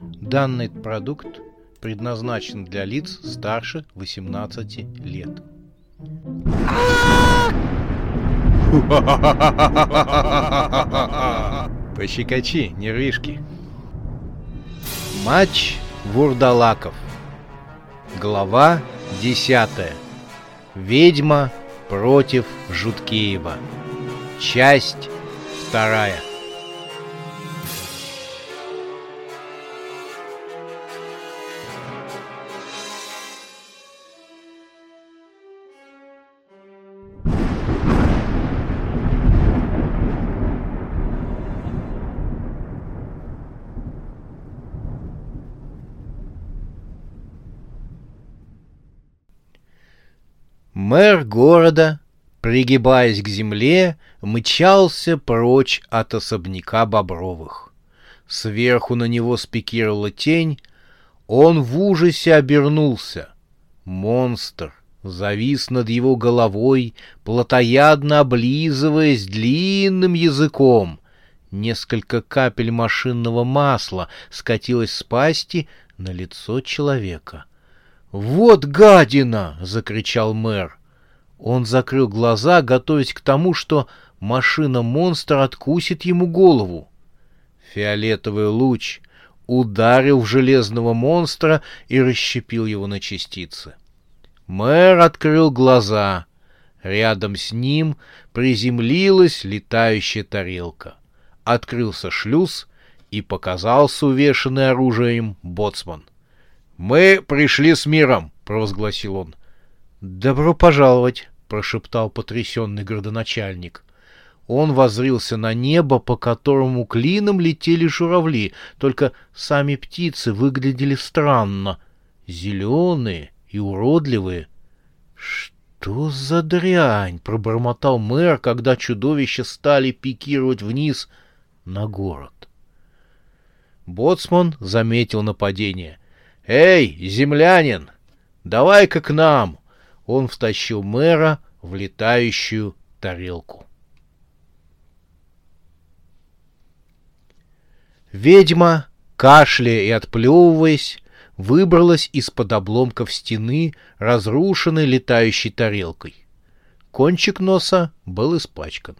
Данный продукт предназначен для лиц старше 18 лет. Пощекочи, нервишки. Матч Вурдалаков. Глава 10. Ведьма против Жуткеева. Часть вторая. Мэр города, пригибаясь к земле, мчался прочь от особняка Бобровых. Сверху на него спикировала тень, он в ужасе обернулся. Монстр завис над его головой, плотоядно облизываясь длинным языком. Несколько капель машинного масла скатилось с пасти на лицо человека — «Вот гадина!» — закричал мэр. Он закрыл глаза, готовясь к тому, что машина-монстр откусит ему голову. Фиолетовый луч ударил в железного монстра и расщепил его на частицы. Мэр открыл глаза. Рядом с ним приземлилась летающая тарелка. Открылся шлюз, и показался увешанный оружием боцман — «Мы пришли с миром», — провозгласил он. «Добро пожаловать», — прошептал потрясенный городоначальник. Он возрился на небо, по которому клином летели журавли, только сами птицы выглядели странно, зеленые и уродливые. «Что за дрянь?» — пробормотал мэр, когда чудовища стали пикировать вниз на город. Боцман заметил нападение — «Эй, землянин, давай-ка к нам!» Он втащил мэра в летающую тарелку. Ведьма, кашляя и отплевываясь, выбралась из-под обломков стены, разрушенной летающей тарелкой. Кончик носа был испачкан.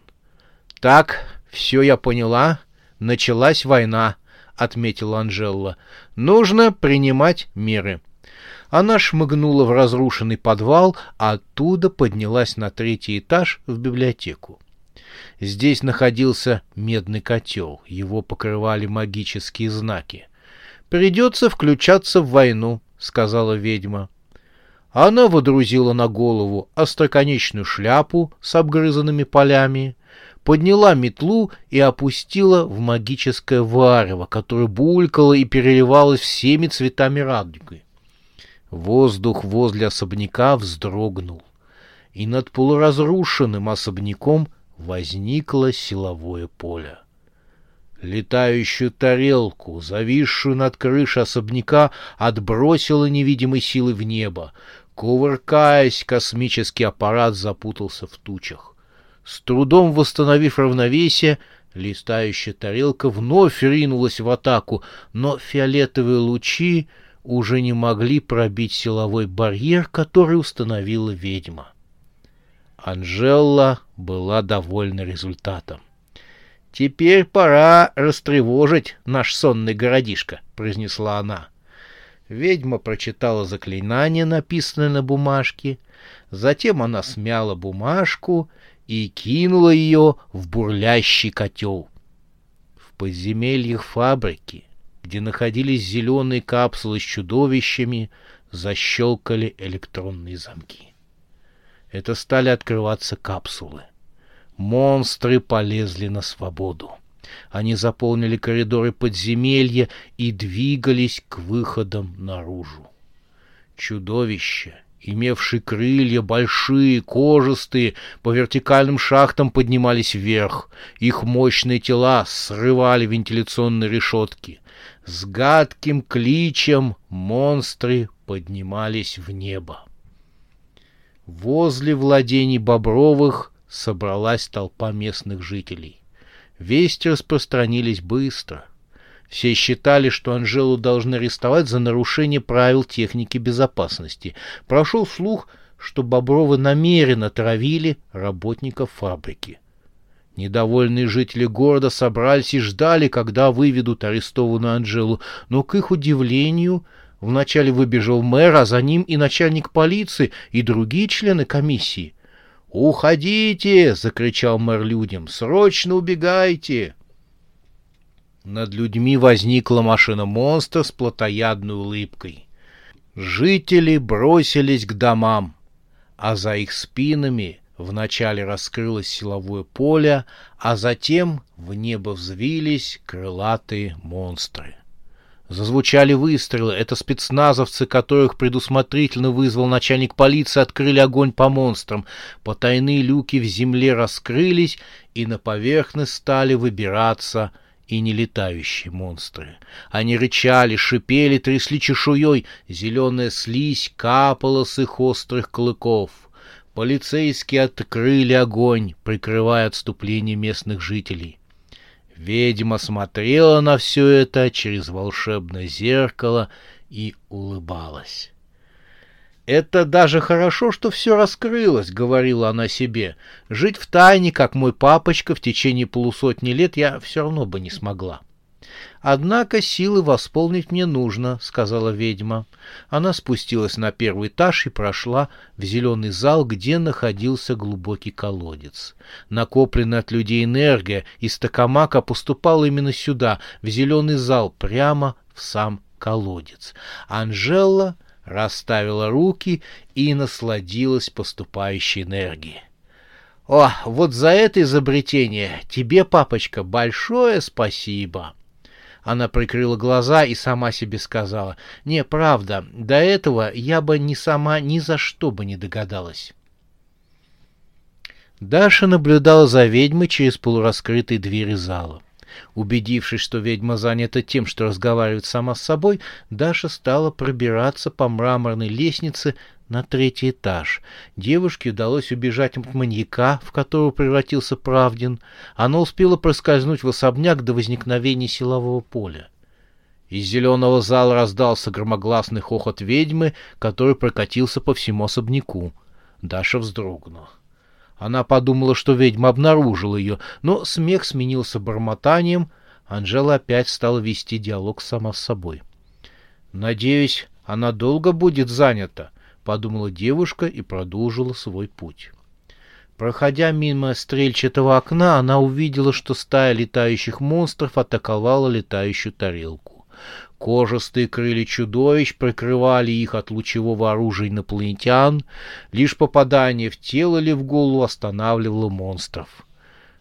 «Так, все я поняла. Началась война», — отметила Анжелла. «Нужно принимать меры». Она шмыгнула в разрушенный подвал, а оттуда поднялась на третий этаж в библиотеку. Здесь находился медный котел, его покрывали магические знаки. «Придется включаться в войну», — сказала ведьма. Она водрузила на голову остроконечную шляпу с обгрызанными полями, подняла метлу и опустила в магическое варево, которое булькало и переливалось всеми цветами радуги. Воздух возле особняка вздрогнул, и над полуразрушенным особняком возникло силовое поле. Летающую тарелку, зависшую над крышей особняка, отбросила невидимой силой в небо. Кувыркаясь, космический аппарат запутался в тучах. С трудом восстановив равновесие, листающая тарелка вновь ринулась в атаку, но фиолетовые лучи уже не могли пробить силовой барьер, который установила ведьма. Анжела была довольна результатом. «Теперь пора растревожить наш сонный городишко», — произнесла она. Ведьма прочитала заклинание, написанное на бумажке. Затем она смяла бумажку и кинула ее в бурлящий котел. В подземельях фабрики, где находились зеленые капсулы с чудовищами, защелкали электронные замки. Это стали открываться капсулы. Монстры полезли на свободу. Они заполнили коридоры подземелья и двигались к выходам наружу. Чудовища имевшие крылья, большие, кожистые, по вертикальным шахтам поднимались вверх. Их мощные тела срывали вентиляционные решетки. С гадким кличем монстры поднимались в небо. Возле владений Бобровых собралась толпа местных жителей. Вести распространились быстро. Все считали, что Анжелу должны арестовать за нарушение правил техники безопасности. Прошел слух, что Бобровы намеренно травили работников фабрики. Недовольные жители города собрались и ждали, когда выведут арестованную Анжелу, но, к их удивлению, вначале выбежал мэр, а за ним и начальник полиции, и другие члены комиссии. «Уходите!» — закричал мэр людям. «Срочно убегайте!» Над людьми возникла машина-монстр с плотоядной улыбкой. Жители бросились к домам, а за их спинами Вначале раскрылось силовое поле, а затем в небо взвились крылатые монстры. Зазвучали выстрелы. Это спецназовцы, которых предусмотрительно вызвал начальник полиции, открыли огонь по монстрам. Потайные люки в земле раскрылись, и на поверхность стали выбираться и нелетающие монстры. Они рычали, шипели, трясли чешуей. Зеленая слизь капала с их острых клыков — Полицейские открыли огонь, прикрывая отступление местных жителей. Ведьма смотрела на все это через волшебное зеркало и улыбалась. «Это даже хорошо, что все раскрылось», — говорила она себе. «Жить в тайне, как мой папочка, в течение полусотни лет я все равно бы не смогла». «Однако силы восполнить мне нужно», — сказала ведьма. Она спустилась на первый этаж и прошла в зеленый зал, где находился глубокий колодец. Накопленная от людей энергия из Токамака поступала именно сюда, в зеленый зал, прямо в сам колодец. Анжела расставила руки и насладилась поступающей энергией. «О, вот за это изобретение тебе, папочка, большое спасибо!» Она прикрыла глаза и сама себе сказала, «Не, правда, до этого я бы ни сама ни за что бы не догадалась». Даша наблюдала за ведьмой через полураскрытые двери зала. Убедившись, что ведьма занята тем, что разговаривает сама с собой, Даша стала пробираться по мраморной лестнице на третий этаж. Девушке удалось убежать от маньяка, в которого превратился Правдин. Она успела проскользнуть в особняк до возникновения силового поля. Из зеленого зала раздался громогласный хохот ведьмы, который прокатился по всему особняку. Даша вздрогнула. Она подумала, что ведьма обнаружила ее, но смех сменился бормотанием. Анжела опять стала вести диалог сама с собой. «Надеюсь, она долго будет занята», подумала девушка и продолжила свой путь. Проходя мимо стрельчатого окна, она увидела, что стая летающих монстров атаковала летающую тарелку. Кожистые крылья чудовищ прикрывали их от лучевого оружия инопланетян, лишь попадание в тело или в голову останавливало монстров.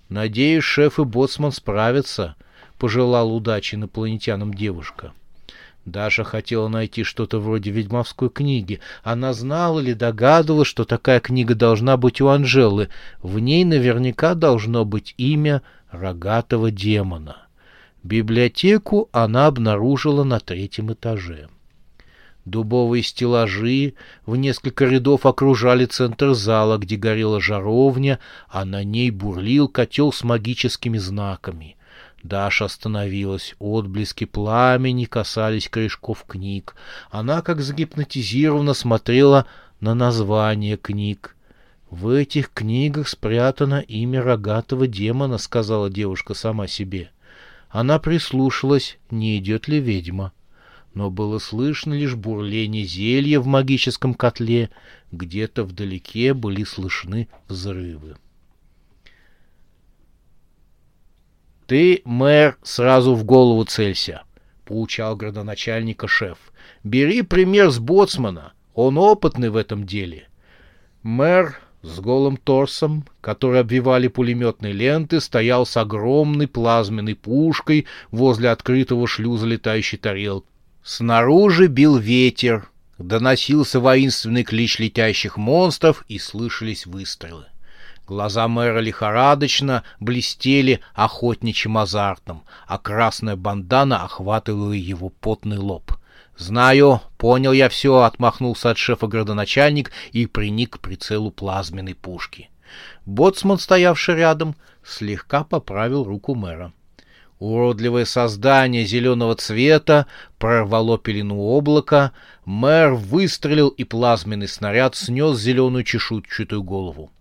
«Надеюсь, шеф и боцман справятся», — пожелала удачи инопланетянам девушка. — Даша хотела найти что-то вроде ведьмовской книги. Она знала или догадывалась, что такая книга должна быть у Анжелы. В ней наверняка должно быть имя рогатого демона. Библиотеку она обнаружила на третьем этаже. Дубовые стеллажи в несколько рядов окружали центр зала, где горела жаровня, а на ней бурлил котел с магическими знаками — Даша остановилась. Отблески пламени касались корешков книг. Она, как загипнотизированно, смотрела на название книг. «В этих книгах спрятано имя рогатого демона», — сказала девушка сама себе. Она прислушалась, не идет ли ведьма. Но было слышно лишь бурление зелья в магическом котле. Где-то вдалеке были слышны взрывы. «Ты, мэр, сразу в голову целься», — поучал градоначальника шеф. «Бери пример с боцмана, он опытный в этом деле». Мэр с голым торсом, который обвивали пулеметные ленты, стоял с огромной плазменной пушкой возле открытого шлюза летающей тарелки. Снаружи бил ветер, доносился воинственный клич летящих монстров и слышались выстрелы. Глаза мэра лихорадочно блестели охотничьим азартом, а красная бандана охватывала его потный лоб. «Знаю, понял я все», — отмахнулся от шефа градоначальник и приник к прицелу плазменной пушки. Боцман, стоявший рядом, слегка поправил руку мэра. Уродливое создание зеленого цвета прорвало пелену облака, мэр выстрелил, и плазменный снаряд снес зеленую чешуйчатую голову.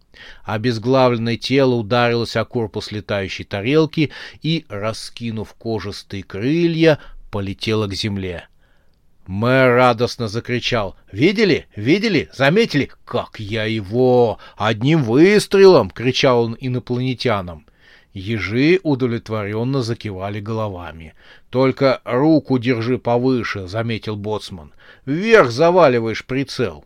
Обезглавленное тело ударилось о корпус летающей тарелки и, раскинув кожистые крылья, полетело к земле. Мэр радостно закричал. «Видели? Видели? Заметили? Как я его! Одним выстрелом!» — кричал он инопланетянам. Ежи удовлетворенно закивали головами. «Только руку держи повыше», — заметил боцман. «Вверх заваливаешь прицел».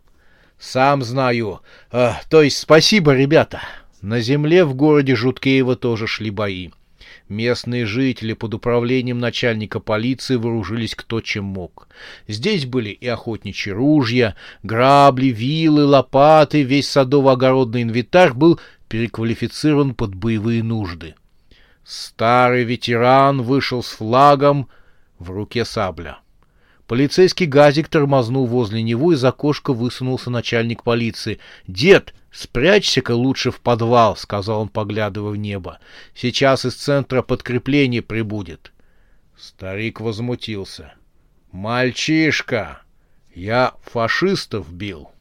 «Сам знаю. Э, то есть спасибо, ребята». На земле в городе Жуткеево тоже шли бои. Местные жители под управлением начальника полиции вооружились кто чем мог. Здесь были и охотничьи ружья, грабли, вилы, лопаты, весь садово-огородный инвентарь был переквалифицирован под боевые нужды. Старый ветеран вышел с флагом в руке сабля. Полицейский газик тормознул возле него, из окошка высунулся начальник полиции. «Дед, спрячься-ка лучше в подвал», — сказал он, поглядывая в небо. «Сейчас из центра подкрепление прибудет». Старик возмутился. «Мальчишка, я фашистов бил,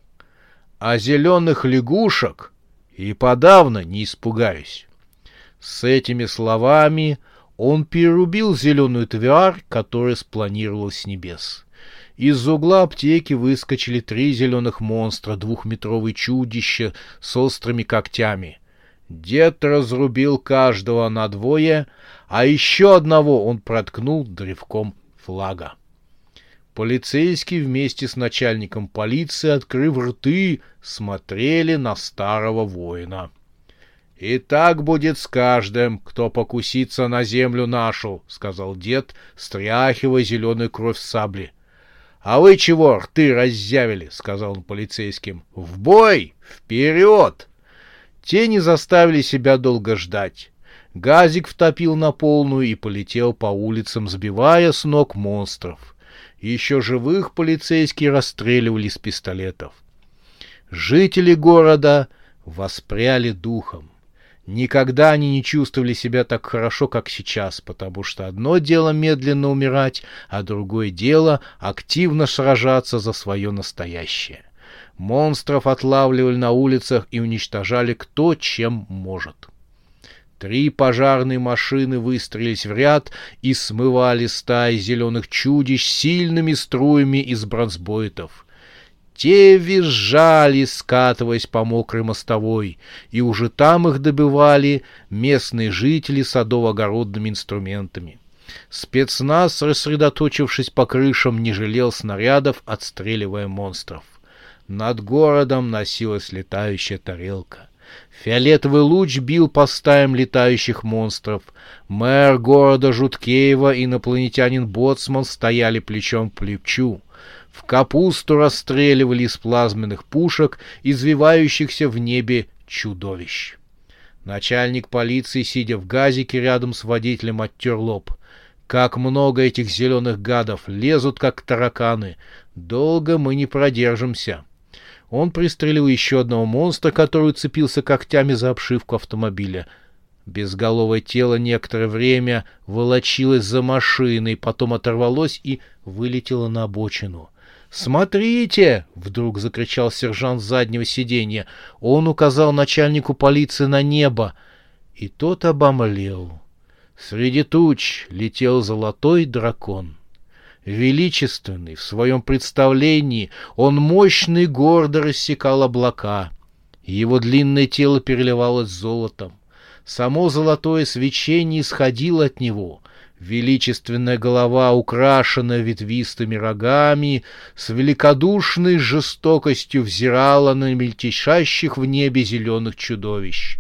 а зеленых лягушек и подавно не испугаюсь». С этими словами он перерубил зеленую тварь, которая спланировалась с небес. Из угла аптеки выскочили три зеленых монстра, двухметровые чудища с острыми когтями. Дед разрубил каждого на двое, а еще одного он проткнул древком флага. Полицейские вместе с начальником полиции, открыв рты, смотрели на старого воина. «И так будет с каждым, кто покусится на землю нашу», — сказал дед, стряхивая зеленую кровь с сабли. «А вы чего рты раззявили?» — сказал он полицейским. «В бой! Вперед!» Те не заставили себя долго ждать. Газик втопил на полную и полетел по улицам, сбивая с ног монстров. Еще живых полицейские расстреливали с пистолетов. Жители города воспряли духом. Никогда они не чувствовали себя так хорошо, как сейчас, потому что одно дело медленно умирать, а другое дело активно сражаться за свое настоящее. Монстров отлавливали на улицах и уничтожали кто чем может. Три пожарные машины выстроились в ряд и смывали стаи зеленых чудищ сильными струями из бронзбойтов — те визжали, скатываясь по мокрой мостовой, и уже там их добивали местные жители садово-огородными инструментами. Спецназ, рассредоточившись по крышам, не жалел снарядов, отстреливая монстров. Над городом носилась летающая тарелка. Фиолетовый луч бил по стаям летающих монстров. Мэр города Жуткеева, инопланетянин Боцман стояли плечом к плечу. В капусту расстреливали из плазменных пушек, извивающихся в небе чудовищ. Начальник полиции, сидя в газике рядом с водителем, оттер лоб. Как много этих зеленых гадов лезут, как тараканы. Долго мы не продержимся. Он пристрелил еще одного монстра, который уцепился когтями за обшивку автомобиля. Безголовое тело некоторое время волочилось за машиной, потом оторвалось и вылетело на обочину. «Смотрите!» — вдруг закричал сержант с заднего сиденья. Он указал начальнику полиции на небо, и тот обомлел. Среди туч летел золотой дракон. Величественный в своем представлении, он мощно и гордо рассекал облака. Его длинное тело переливалось золотом. Само золотое свечение исходило от него, Величественная голова, украшенная ветвистыми рогами, с великодушной жестокостью взирала на мельтешащих в небе зеленых чудовищ.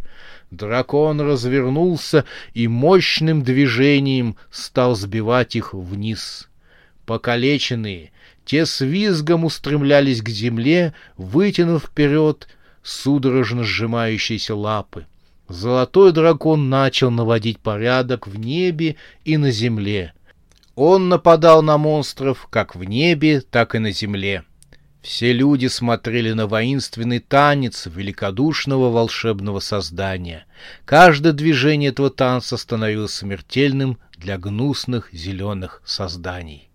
Дракон развернулся и мощным движением стал сбивать их вниз. Покалеченные, те с визгом устремлялись к земле, вытянув вперед судорожно сжимающиеся лапы. Золотой дракон начал наводить порядок в небе и на земле. Он нападал на монстров как в небе, так и на земле. Все люди смотрели на воинственный танец великодушного волшебного создания. Каждое движение этого танца становилось смертельным для гнусных зеленых созданий.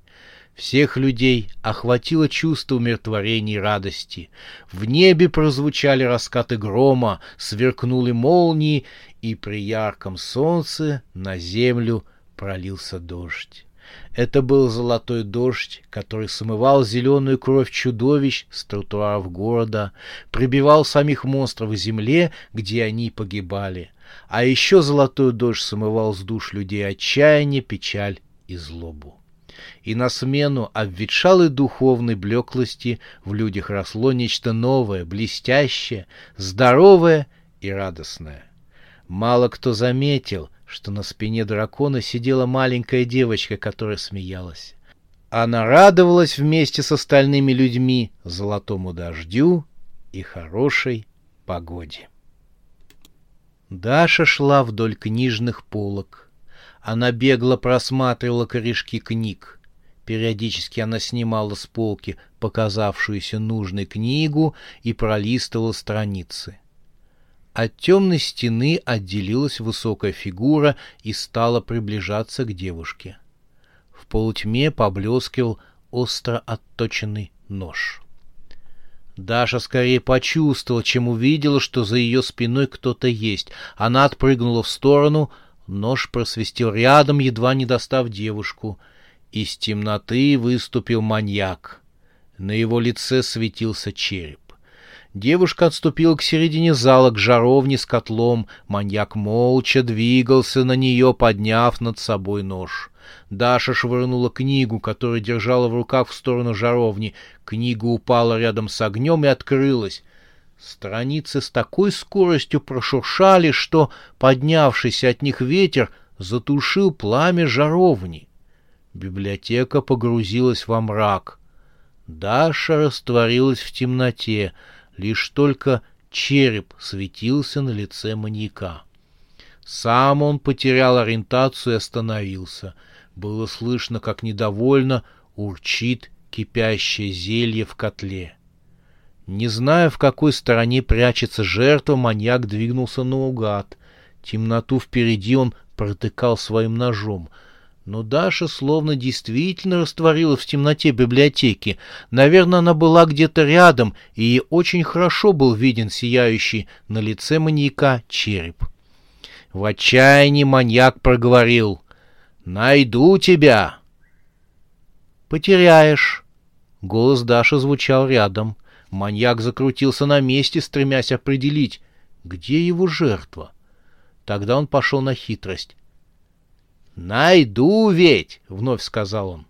Всех людей охватило чувство умиротворения и радости. В небе прозвучали раскаты грома, сверкнули молнии, и при ярком солнце на землю пролился дождь. Это был золотой дождь, который смывал зеленую кровь чудовищ с тротуаров города, прибивал самих монстров к земле, где они погибали. А еще золотой дождь смывал с душ людей отчаяние, печаль и злобу. И на смену обветшалой духовной блеклости в людях росло нечто новое, блестящее, здоровое и радостное. Мало кто заметил, что на спине дракона сидела маленькая девочка, которая смеялась. Она радовалась вместе с остальными людьми золотому дождю и хорошей погоде. Даша шла вдоль книжных полок. Она бегло просматривала корешки книг. Периодически она снимала с полки показавшуюся нужной книгу и пролистывала страницы. От темной стены отделилась высокая фигура и стала приближаться к девушке. В полутьме поблескивал остро отточенный нож. Даша скорее почувствовала, чем увидела, что за ее спиной кто-то есть. Она отпрыгнула в сторону, нож просвистел рядом, едва не достав девушку. Из темноты выступил маньяк. На его лице светился череп. Девушка отступила к середине зала, к жаровне с котлом. Маньяк молча двигался на нее, подняв над собой нож. Даша швырнула книгу, которую держала в руках в сторону жаровни. Книга упала рядом с огнем и открылась. Страницы с такой скоростью прошуршали, что поднявшийся от них ветер затушил пламя жаровни. Библиотека погрузилась во мрак. Даша растворилась в темноте — Лишь только череп светился на лице маньяка. Сам он потерял ориентацию и остановился. Было слышно, как недовольно урчит кипящее зелье в котле. Не зная, в какой стороне прячется жертва, маньяк двинулся наугад. Темноту впереди он протыкал своим ножом — но Даша словно действительно растворилась в темноте библиотеки. Наверное, она была где-то рядом, и очень хорошо был виден сияющий на лице маньяка череп. В отчаянии маньяк проговорил «Найду тебя!» «Потеряешь!» Голос Даши звучал рядом. Маньяк закрутился на месте, стремясь определить, где его жертва. Тогда он пошел на хитрость. «Найду ведь!» — вновь сказал он.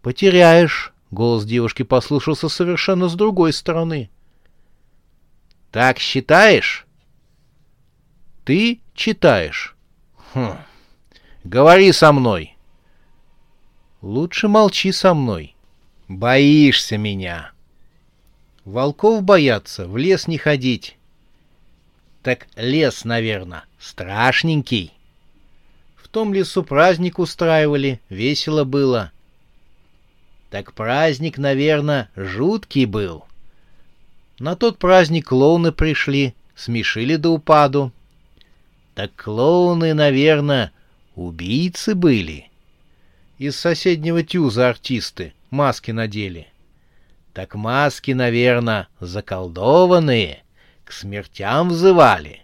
«Потеряешь!» — голос девушки послушался совершенно с другой стороны. «Так считаешь?» «Ты читаешь?» «Хм. Говори со мной!» «Лучше молчи со мной. Боишься меня!» «Волков боятся, в лес не ходить». «Так лес, наверное, страшненький» том лесу праздник устраивали, весело было. Так праздник, наверное, жуткий был. На тот праздник клоуны пришли, смешили до упаду. Так клоуны, наверное, убийцы были. Из соседнего тюза артисты маски надели. Так маски, наверное, заколдованные, к смертям взывали.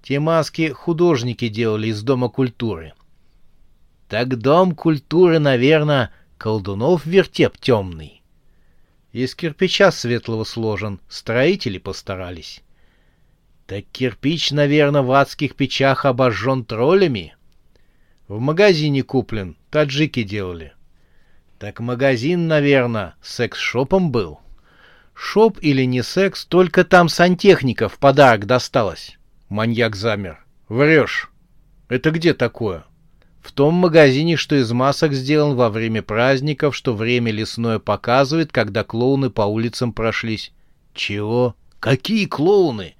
Те маски художники делали из Дома культуры. Так дом культуры, наверное, колдунов вертеп темный. Из кирпича светлого сложен, строители постарались. Так кирпич, наверное, в адских печах обожжен троллями. В магазине куплен, таджики делали. Так магазин, наверное, секс-шопом был. Шоп или не секс, только там сантехника в подарок досталось. Маньяк замер. Врешь. Это где такое? В том магазине, что из масок сделан во время праздников, что время лесное показывает, когда клоуны по улицам прошлись. Чего? Какие клоуны?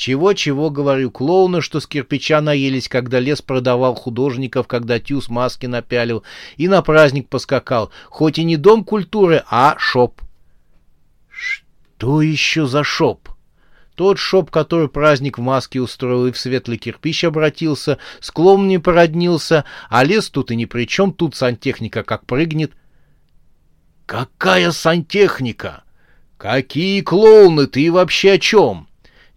Чего-чего, говорю, клоуны, что с кирпича наелись, когда лес продавал художников, когда тюз маски напялил и на праздник поскакал. Хоть и не дом культуры, а шоп. Что еще за шоп? Тот шоп, который праздник в маске устроил и в светлый кирпич обратился, с клоуном не породнился, а лес тут и ни при чем, тут сантехника как прыгнет. Какая сантехника? Какие клоуны, ты вообще о чем?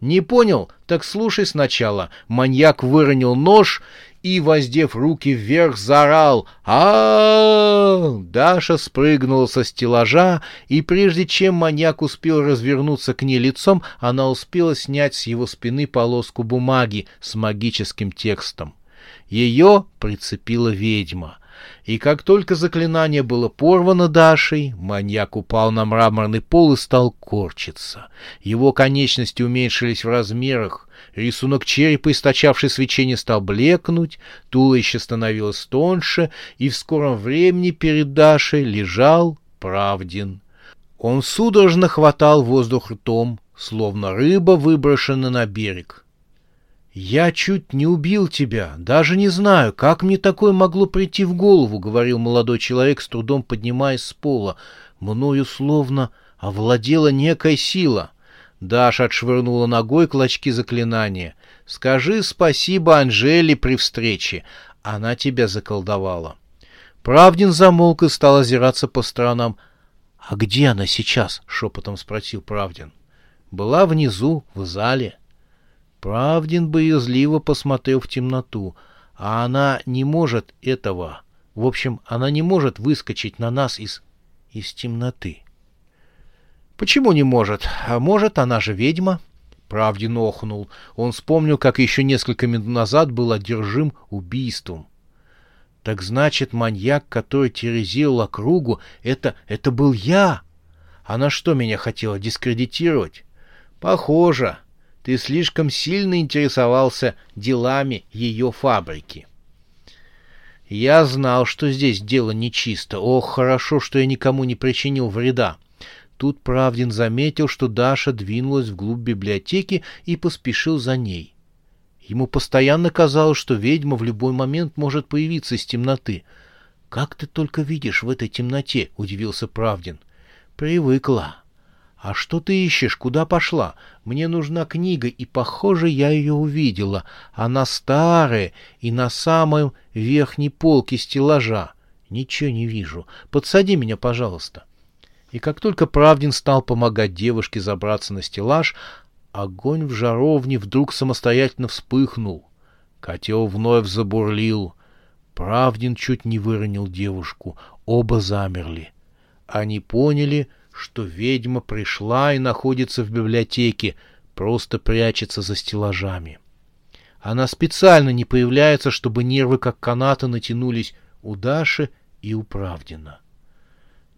Не понял? Так слушай сначала. Маньяк выронил нож и, воздев руки вверх, заорал а, Даша спрыгнула со стеллажа, и прежде чем маньяк успел развернуться к ней лицом, она успела снять с его спины полоску бумаги с магическим текстом. Ее прицепила ведьма. И как только заклинание было порвано Дашей, маньяк упал на мраморный пол и стал корчиться. Его конечности уменьшились в размерах, рисунок черепа, источавший свечение, стал блекнуть, туловище становилось тоньше, и в скором времени перед Дашей лежал Правдин. Он судорожно хватал воздух ртом, словно рыба, выброшенная на берег. «Я чуть не убил тебя. Даже не знаю, как мне такое могло прийти в голову», — говорил молодой человек, с трудом поднимаясь с пола. «Мною словно овладела некая сила». Даша отшвырнула ногой клочки заклинания. «Скажи спасибо Анжеле при встрече. Она тебя заколдовала». Правдин замолк и стал озираться по сторонам. «А где она сейчас?» — шепотом спросил Правдин. «Была внизу, в зале». Правдин боязливо посмотрел в темноту, а она не может этого. В общем, она не может выскочить на нас из... из темноты. Почему не может? А может, она же ведьма? Правдин охнул. Он вспомнил, как еще несколько минут назад был одержим убийством. Так значит, маньяк, который терроризировал округу, это... это был я? Она что, меня хотела дискредитировать? Похоже. Ты слишком сильно интересовался делами ее фабрики. Я знал, что здесь дело нечисто. Ох, хорошо, что я никому не причинил вреда. Тут Правдин заметил, что Даша двинулась вглубь библиотеки и поспешил за ней. Ему постоянно казалось, что ведьма в любой момент может появиться из темноты. «Как ты только видишь в этой темноте?» — удивился Правдин. «Привыкла». «А что ты ищешь? Куда пошла? Мне нужна книга, и, похоже, я ее увидела. Она старая и на самой верхней полке стеллажа. Ничего не вижу. Подсади меня, пожалуйста». И как только Правдин стал помогать девушке забраться на стеллаж, огонь в жаровне вдруг самостоятельно вспыхнул. Котел вновь забурлил. Правдин чуть не выронил девушку. Оба замерли. Они поняли, что ведьма пришла и находится в библиотеке, просто прячется за стеллажами. Она специально не появляется, чтобы нервы как канаты натянулись у Даши и у Правдина.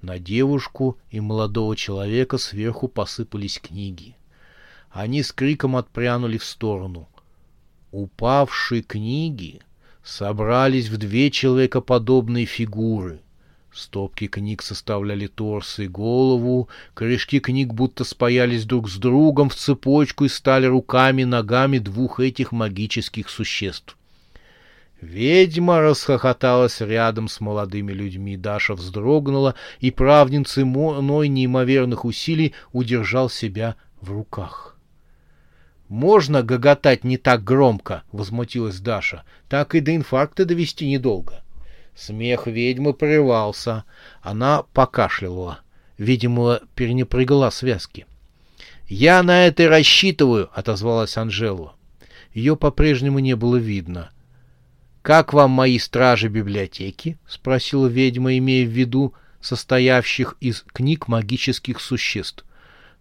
На девушку и молодого человека сверху посыпались книги. Они с криком отпрянули в сторону. Упавшие книги собрались в две человекоподобные фигуры. Стопки книг составляли торс и голову, корешки книг будто спаялись друг с другом в цепочку и стали руками ногами двух этих магических существ. Ведьма расхохоталась рядом с молодыми людьми. Даша вздрогнула, и правдин ценой неимоверных усилий удержал себя в руках. «Можно гоготать не так громко?» — возмутилась Даша. «Так и до инфаркта довести недолго». Смех ведьмы прервался. Она покашляла. Видимо, перенепрягла связки. «Я на это и рассчитываю», — отозвалась Анжела. Ее по-прежнему не было видно. «Как вам мои стражи библиотеки?» — спросила ведьма, имея в виду состоявших из книг магических существ.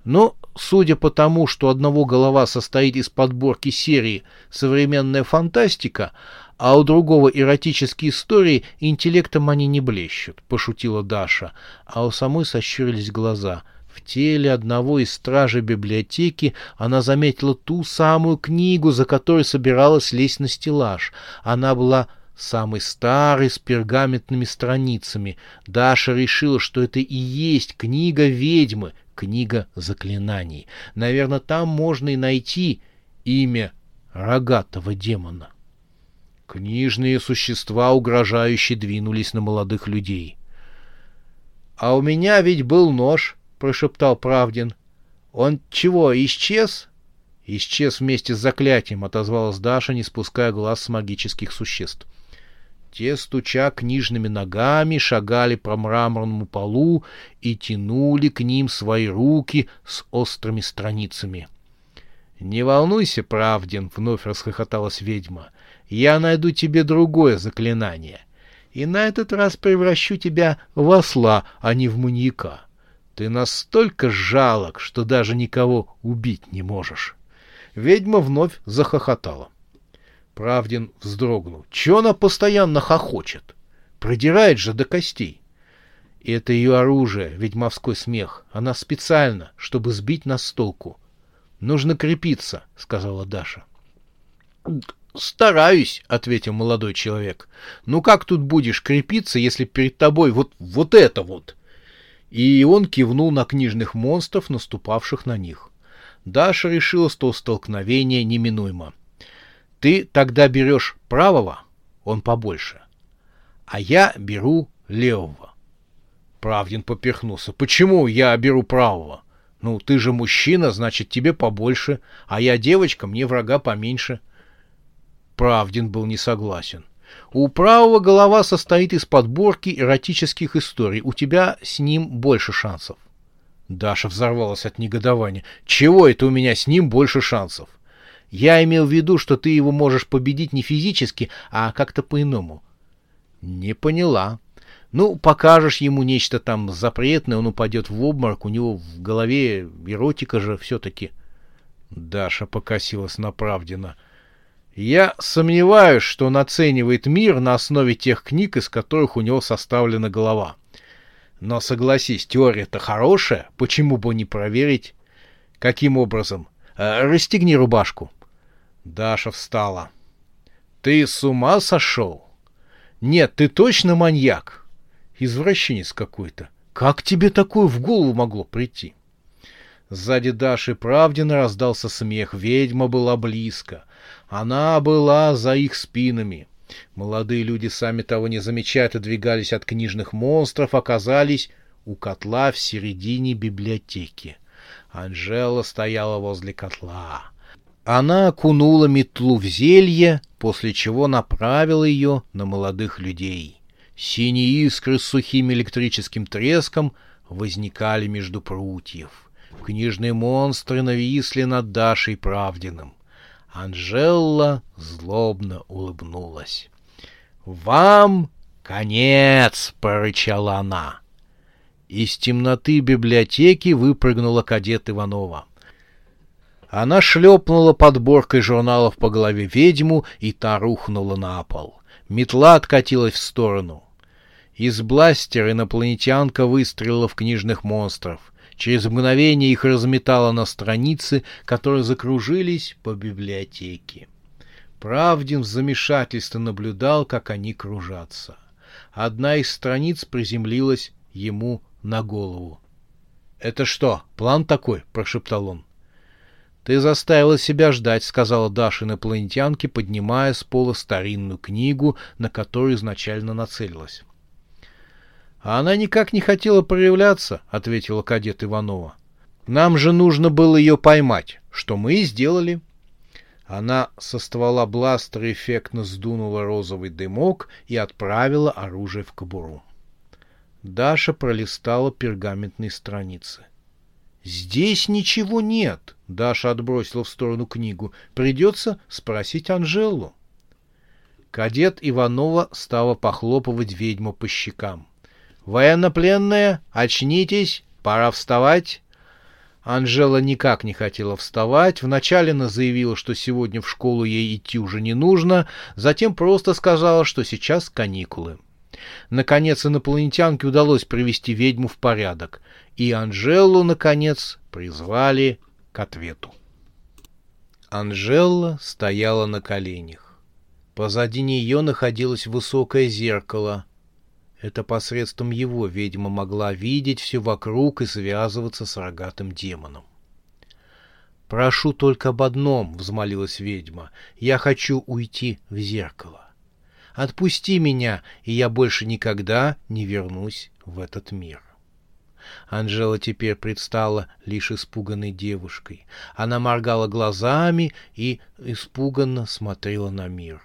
Но, судя по тому, что одного голова состоит из подборки серии «Современная фантастика», а у другого эротические истории интеллектом они не блещут, — пошутила Даша, а у самой сощурились глаза. В теле одного из стражей библиотеки она заметила ту самую книгу, за которой собиралась лезть на стеллаж. Она была самый старый, с пергаментными страницами. Даша решила, что это и есть книга ведьмы, книга заклинаний. Наверное, там можно и найти имя рогатого демона. Книжные существа угрожающе двинулись на молодых людей. — А у меня ведь был нож, — прошептал Правдин. Он чего, исчез? Исчез вместе с заклятием, отозвалась Даша, не спуская глаз с магических существ. Те, стуча книжными ногами, шагали по мраморному полу и тянули к ним свои руки с острыми страницами. — Не волнуйся, Правдин, — вновь расхохоталась ведьма, — я найду тебе другое заклинание, и на этот раз превращу тебя в осла, а не в маньяка. Ты настолько жалок, что даже никого убить не можешь. Ведьма вновь захохотала. Правдин вздрогнул. Чего она постоянно хохочет? Продирает же до костей. И это ее оружие, ведьмовской смех. Она специально, чтобы сбить нас с толку. Нужно крепиться, сказала Даша. Стараюсь, ответил молодой человек. Ну как тут будешь крепиться, если перед тобой вот, вот это вот? И он кивнул на книжных монстров, наступавших на них. Даша решила, что столкновение неминуемо. Ты тогда берешь правого, он побольше, а я беру левого. Правдин поперхнулся. Почему я беру правого? Ну, ты же мужчина, значит, тебе побольше, а я девочка, мне врага поменьше. Правдин был не согласен. У правого голова состоит из подборки эротических историй. У тебя с ним больше шансов. Даша взорвалась от негодования. Чего это у меня с ним больше шансов? Я имел в виду, что ты его можешь победить не физически, а как-то по-иному. Не поняла. Ну, покажешь ему нечто там запретное, он упадет в обморок, у него в голове эротика же все-таки. Даша покосилась направденно. Я сомневаюсь, что он оценивает мир на основе тех книг, из которых у него составлена голова. Но согласись, теория-то хорошая, почему бы не проверить? Каким образом? Э, расстегни рубашку. Даша встала. Ты с ума сошел? Нет, ты точно маньяк. Извращенец какой-то. Как тебе такое в голову могло прийти? Сзади Даши Правдина раздался смех. Ведьма была близко. Она была за их спинами. Молодые люди, сами того не замечая, отодвигались от книжных монстров, оказались у котла в середине библиотеки. Анжела стояла возле котла. Она окунула метлу в зелье, после чего направила ее на молодых людей. Синие искры с сухим электрическим треском возникали между прутьев. Книжные монстры нависли над Дашей Правдиным. Анжелла злобно улыбнулась. «Вам конец!» — прорычала она. Из темноты библиотеки выпрыгнула кадет Иванова. Она шлепнула подборкой журналов по голове ведьму, и та рухнула на пол. Метла откатилась в сторону. Из бластера инопланетянка выстрелила в книжных монстров. Через мгновение их разметало на страницы, которые закружились по библиотеке. Правдин в замешательстве наблюдал, как они кружатся. Одна из страниц приземлилась ему на голову. — Это что, план такой? — прошептал он. — Ты заставила себя ждать, — сказала Даша инопланетянке, поднимая с пола старинную книгу, на которую изначально нацелилась. А она никак не хотела проявляться, ответила кадет Иванова. Нам же нужно было ее поймать, что мы и сделали. Она со ствола бластера эффектно сдунула розовый дымок и отправила оружие в кобуру. Даша пролистала пергаментные страницы. «Здесь ничего нет», — Даша отбросила в сторону книгу. «Придется спросить Анжелу». Кадет Иванова стала похлопывать ведьму по щекам. «Военнопленные, очнитесь, пора вставать». Анжела никак не хотела вставать. Вначале она заявила, что сегодня в школу ей идти уже не нужно, затем просто сказала, что сейчас каникулы. Наконец инопланетянке удалось привести ведьму в порядок, и Анжелу, наконец, призвали к ответу. Анжела стояла на коленях. Позади нее находилось высокое зеркало, это посредством его ведьма могла видеть все вокруг и связываться с рогатым демоном. «Прошу только об одном», — взмолилась ведьма, — «я хочу уйти в зеркало. Отпусти меня, и я больше никогда не вернусь в этот мир». Анжела теперь предстала лишь испуганной девушкой. Она моргала глазами и испуганно смотрела на мир.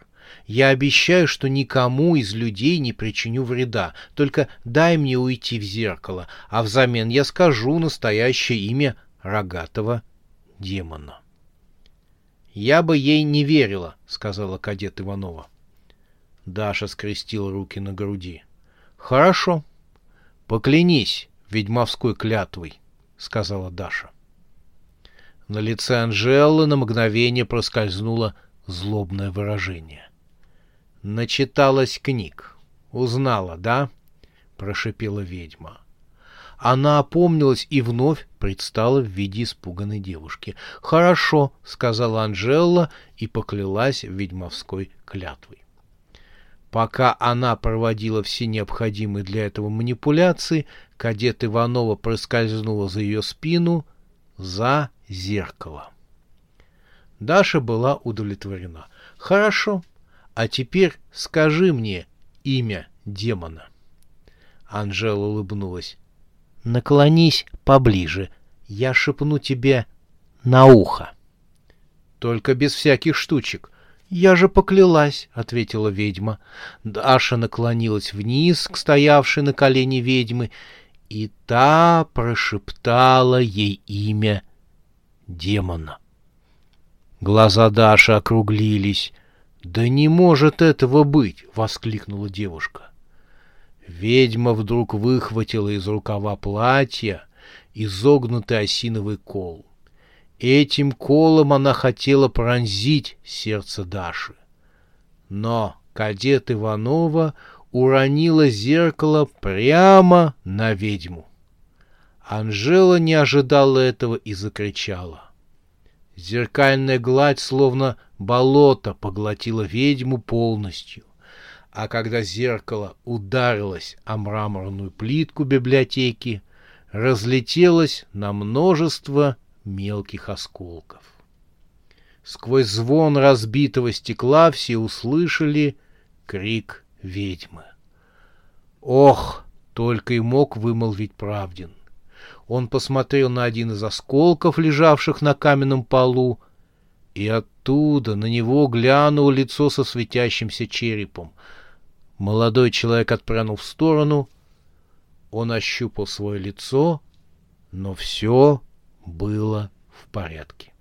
«Я обещаю, что никому из людей не причиню вреда. Только дай мне уйти в зеркало, а взамен я скажу настоящее имя рогатого демона». «Я бы ей не верила», — сказала кадет Иванова. Даша скрестил руки на груди. «Хорошо. Поклянись ведьмовской клятвой», — сказала Даша. На лице Анжелы на мгновение проскользнуло злобное выражение. «Начиталась книг. Узнала, да?» — прошипела ведьма. Она опомнилась и вновь предстала в виде испуганной девушки. «Хорошо», — сказала Анжела и поклялась ведьмовской клятвой. Пока она проводила все необходимые для этого манипуляции, кадет Иванова проскользнула за ее спину за зеркало. Даша была удовлетворена. «Хорошо, а теперь скажи мне имя демона». Анжела улыбнулась. «Наклонись поближе, я шепну тебе на ухо». «Только без всяких штучек», «Я же поклялась», — ответила ведьма. Даша наклонилась вниз к стоявшей на колене ведьмы, и та прошептала ей имя демона. Глаза Даши округлились. «Да не может этого быть!» — воскликнула девушка. Ведьма вдруг выхватила из рукава платья изогнутый осиновый кол. Этим колом она хотела пронзить сердце Даши. Но кадет Иванова уронила зеркало прямо на ведьму. Анжела не ожидала этого и закричала. Зеркальная гладь, словно болото, поглотила ведьму полностью. А когда зеркало ударилось о мраморную плитку библиотеки, разлетелось на множество мелких осколков. Сквозь звон разбитого стекла все услышали крик ведьмы. Ох, только и мог вымолвить Правдин. Он посмотрел на один из осколков, лежавших на каменном полу, и оттуда на него глянуло лицо со светящимся черепом. Молодой человек отпрянул в сторону. Он ощупал свое лицо, но все было в порядке.